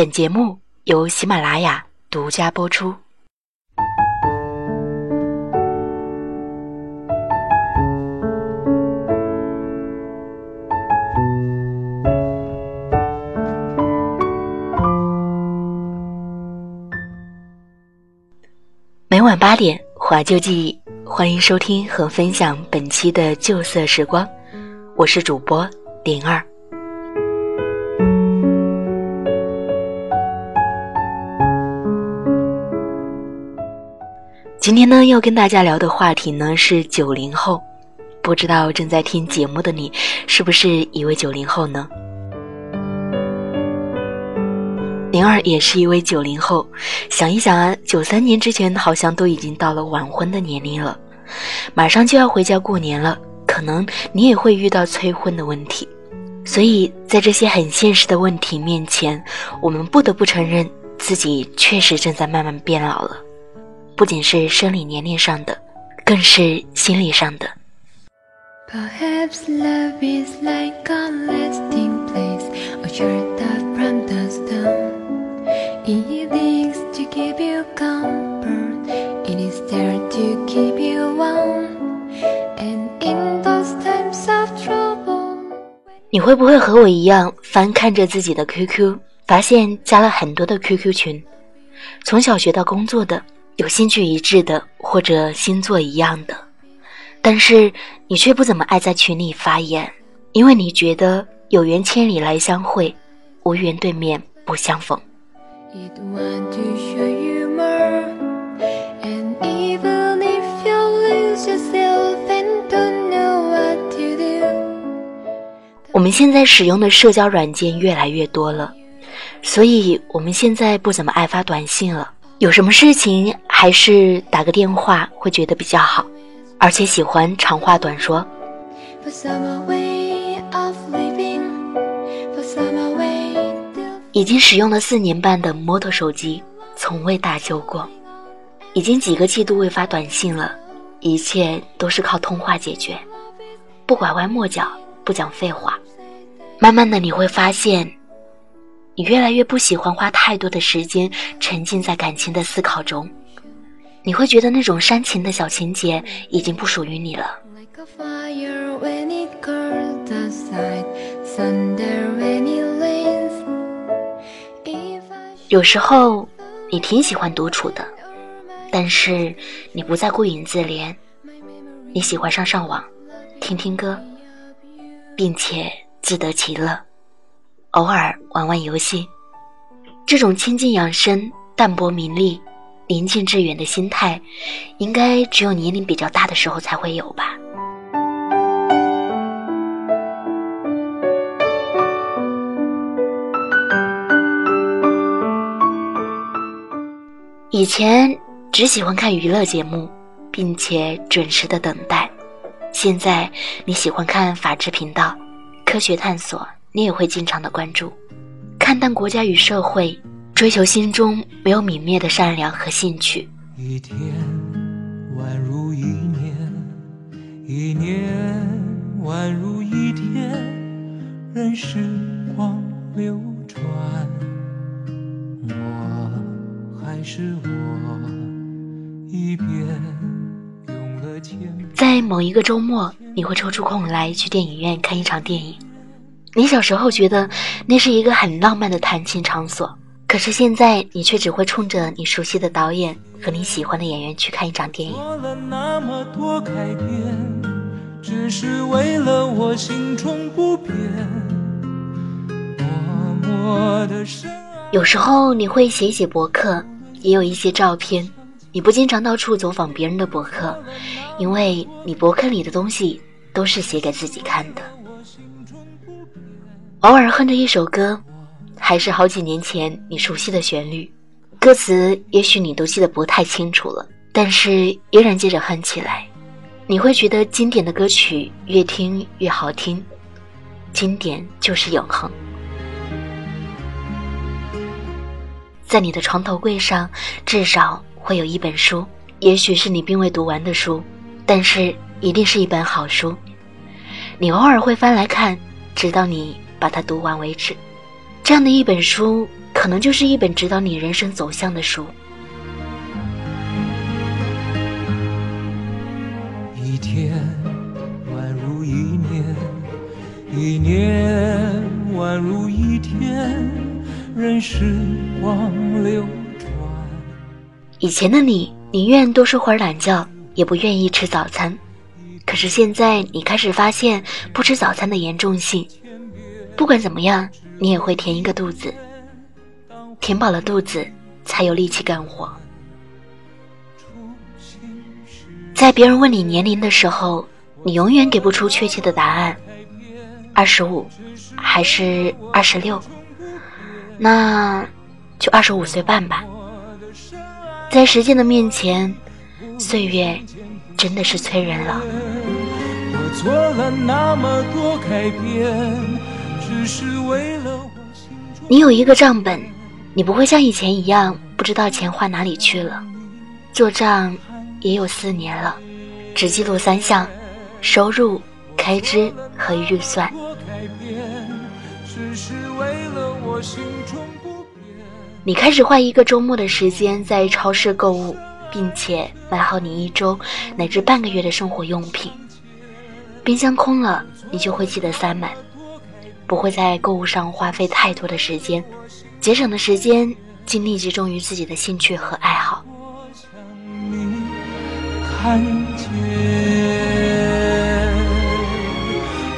本节目由喜马拉雅独家播出。每晚八点，怀旧记忆，欢迎收听和分享本期的旧色时光。我是主播灵儿。今天呢，要跟大家聊的话题呢是九零后。不知道正在听节目的你，是不是一位九零后呢？灵儿也是一位九零后，想一想啊，九三年之前好像都已经到了晚婚的年龄了，马上就要回家过年了，可能你也会遇到催婚的问题。所以在这些很现实的问题面前，我们不得不承认自己确实正在慢慢变老了，不仅是生理年龄上的，更是心理上的。你会不会和我一样，翻看着自己的 QQ，发现加了很多的 QQ 群，从小学到工作的，有兴趣一致的，或者星座一样的，但是你却不怎么爱在群里发言，因为你觉得有缘千里来相会，无缘对面不相逢。我们现在使用的社交软件越来越多了，所以我们现在不怎么爱发短信了。有什么事情还是打个电话会觉得比较好，而且喜欢长话短说。已经使用了四年半的摩托手机，从未大修过。已经几个季度未发短信了，一切都是靠通话解决，不拐弯抹角。不讲废话，慢慢的你会发现，你越来越不喜欢花太多的时间沉浸在感情的思考中，你会觉得那种煽情的小情节已经不属于你了。有时候你挺喜欢独处的，但是你不再顾影自怜，你喜欢上上网，听听歌。并且自得其乐，偶尔玩玩游戏，这种清静养生、淡泊名利、宁静致远的心态，应该只有年龄比较大的时候才会有吧。以前只喜欢看娱乐节目，并且准时的等待。现在你喜欢看法制频道、科学探索，你也会经常的关注，看淡国家与社会，追求心中没有泯灭的善良和兴趣。一天宛如一年，一年宛如一天，任时光流转，我还是我，一遍。在某一个周末，你会抽出空来去电影院看一场电影。你小时候觉得那是一个很浪漫的谈情场所，可是现在你却只会冲着你熟悉的导演和你喜欢的演员去看一场电影。有时候你会写一写博客，也有一些照片。你不经常到处走访别人的博客，因为你博客里的东西都是写给自己看的。偶尔哼着一首歌，还是好几年前你熟悉的旋律，歌词也许你都记得不太清楚了，但是依然接着哼起来。你会觉得经典的歌曲越听越好听，经典就是永恒。在你的床头柜上，至少。会有一本书，也许是你并未读完的书，但是一定是一本好书。你偶尔会翻来看，直到你把它读完为止。这样的一本书，可能就是一本指导你人生走向的书。一天宛如一年，一年宛如一天，任时光流转。以前的你，宁愿多睡会儿懒觉，也不愿意吃早餐。可是现在，你开始发现不吃早餐的严重性。不管怎么样，你也会填一个肚子。填饱了肚子，才有力气干活。在别人问你年龄的时候，你永远给不出确切的答案。二十五，还是二十六？那就二十五岁半吧。在时间的面前，岁月真的是催人老。做了那么多改变，你有一个账本，你不会像以前一样不知道钱花哪里去了。做账也有四年了，只记录三项：收入、开支和预算。你开始花一个周末的时间在超市购物，并且买好你一周乃至半个月的生活用品。冰箱空了，你就会记得塞满，不会在购物上花费太多的时间，节省的时间精力集中于自己的兴趣和爱好。看见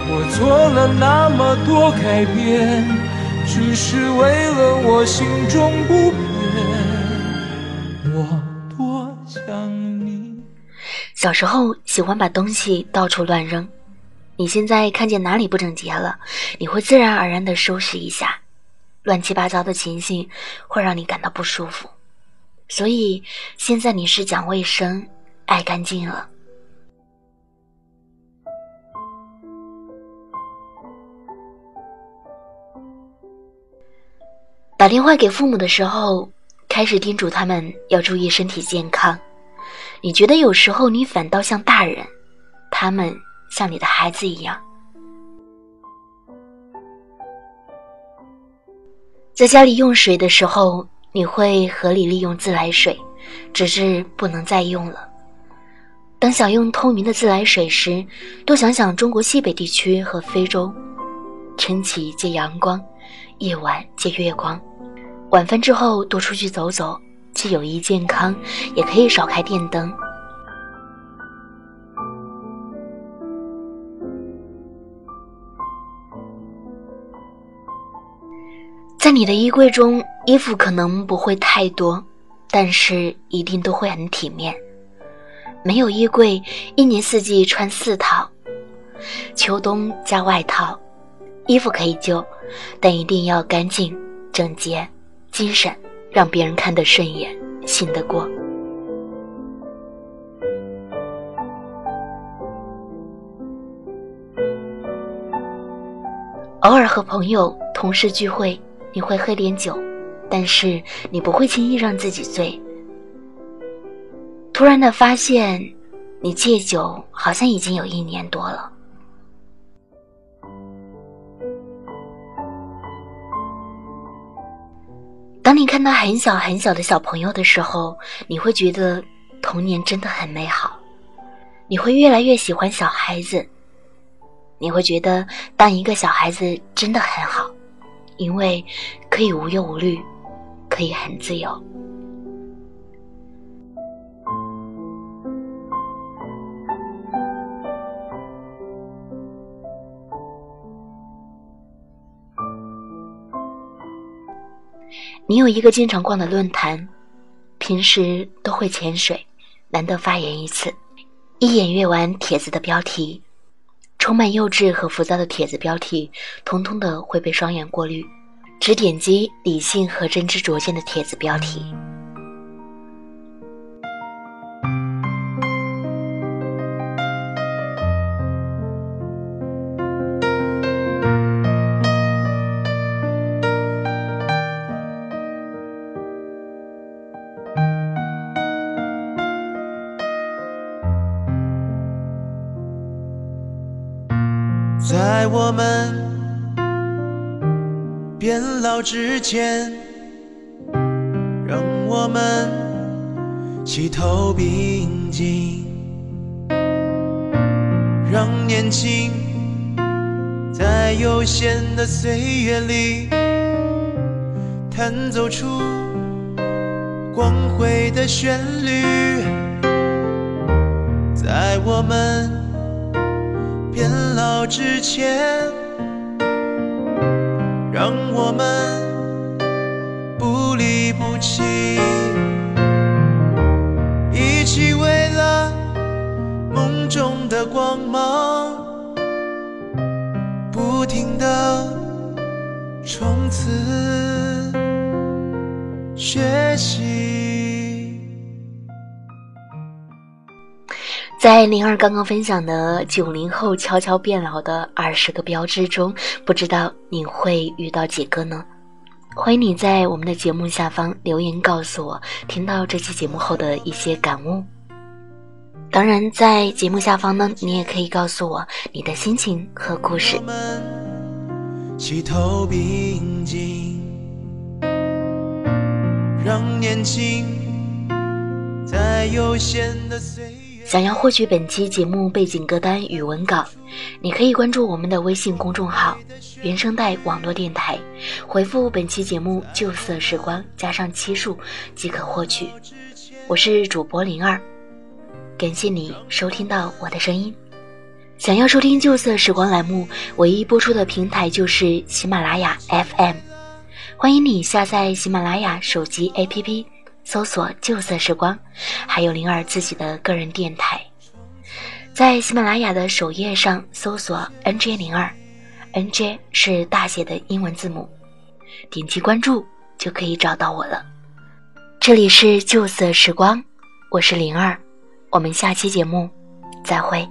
我做了那么多改变，只是为了我心中不变。我多想你。小时候喜欢把东西到处乱扔。你现在看见哪里不整洁了，你会自然而然的收拾一下，乱七八糟的情形会让你感到不舒服，所以现在你是讲卫生、爱干净了。打电话给父母的时候，开始叮嘱他们要注意身体健康。你觉得有时候你反倒像大人，他们。像你的孩子一样，在家里用水的时候，你会合理利用自来水，直至不能再用了。当想用透明的自来水时，多想想中国西北地区和非洲，晨起借阳光，夜晚借月光。晚饭之后多出去走走，既有益健康，也可以少开电灯。在你的衣柜中，衣服可能不会太多，但是一定都会很体面。没有衣柜，一年四季穿四套，秋冬加外套，衣服可以旧，但一定要干净、整洁、精神，让别人看得顺眼、信得过。偶尔和朋友、同事聚会。你会喝点酒，但是你不会轻易让自己醉。突然的发现，你戒酒好像已经有一年多了。当你看到很小很小的小朋友的时候，你会觉得童年真的很美好。你会越来越喜欢小孩子，你会觉得当一个小孩子真的很好。因为可以无忧无虑，可以很自由。你有一个经常逛的论坛，平时都会潜水，难得发言一次，一眼阅完帖子的标题。充满幼稚和浮躁的帖子标题，统统的会被双眼过滤，只点击理性和真知灼见的帖子标题。们变老之前，让我们齐头并进，让年轻在有限的岁月里弹奏出光辉的旋律，在我们。变老之前。让我们。不离不弃，一起为了梦中的光芒，不停的冲刺学习。在灵儿刚刚分享的九零后悄悄变老的二十个标志中，不知道你会遇到几个呢？欢迎你在我们的节目下方留言告诉我听到这期节目后的一些感悟。当然，在节目下方呢，你也可以告诉我你的心情和故事。我们齐头并进让年轻在有限的岁想要获取本期节目背景歌单与文稿，你可以关注我们的微信公众号“原声带网络电台”，回复本期节目“旧色时光”加上期数即可获取。我是主播灵儿，感谢你收听到我的声音。想要收听“旧色时光”栏目，唯一播出的平台就是喜马拉雅 FM，欢迎你下载喜马拉雅手机 APP。搜索“旧色时光”，还有灵儿自己的个人电台，在喜马拉雅的首页上搜索 “nj 灵儿 ”，nj 是大写的英文字母，点击关注就可以找到我了。这里是旧色时光，我是灵儿，我们下期节目再会。